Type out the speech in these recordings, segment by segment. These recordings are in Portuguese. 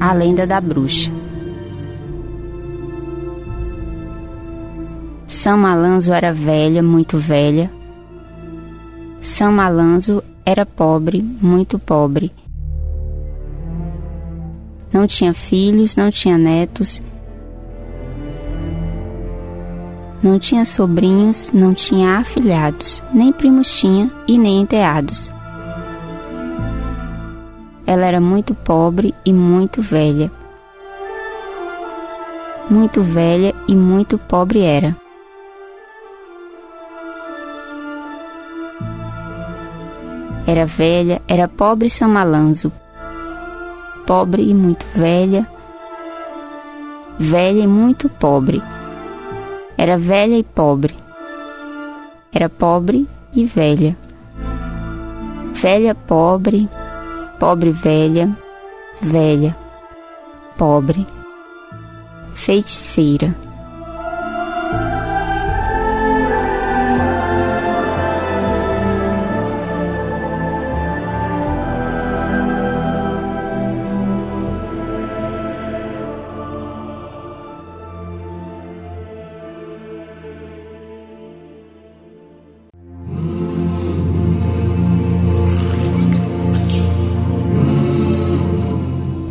A lenda da bruxa. São Malanzo era velha, muito velha. São Malanzo era pobre, muito pobre. Não tinha filhos, não tinha netos, não tinha sobrinhos, não tinha afilhados, nem primos tinha e nem enteados. Ela era muito pobre e muito velha. Muito velha e muito pobre era. Era velha, era pobre São Malanzo. Pobre e muito velha. Velha e muito pobre. Era velha e pobre. Era pobre e velha. Velha, pobre, pobre velha, velha, pobre, feiticeira.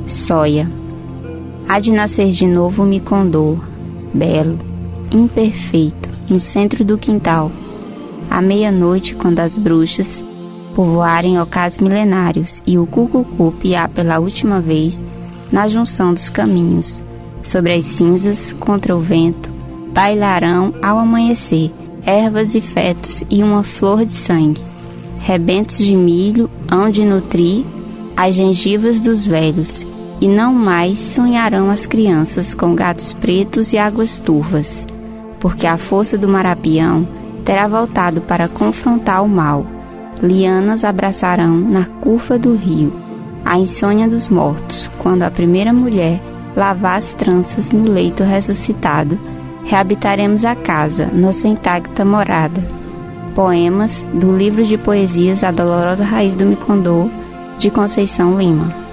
Soia. Há de nascer de novo me condor, belo, imperfeito, no centro do quintal. À meia-noite, quando as bruxas povoarem ocás milenários e o cucucu piar pela última vez na junção dos caminhos, sobre as cinzas, contra o vento, bailarão ao amanhecer ervas e fetos e uma flor de sangue, rebentos de milho hão de nutrir as gengivas dos velhos e não mais sonharão as crianças com gatos pretos e águas turvas, porque a força do marapião terá voltado para confrontar o mal. Lianas abraçarão na curva do rio a insônia dos mortos, quando a primeira mulher lavar as tranças no leito ressuscitado, reabitaremos a casa, nossa intacta morada. Poemas do livro de poesias A Dolorosa Raiz do Micondô, de Conceição Lima.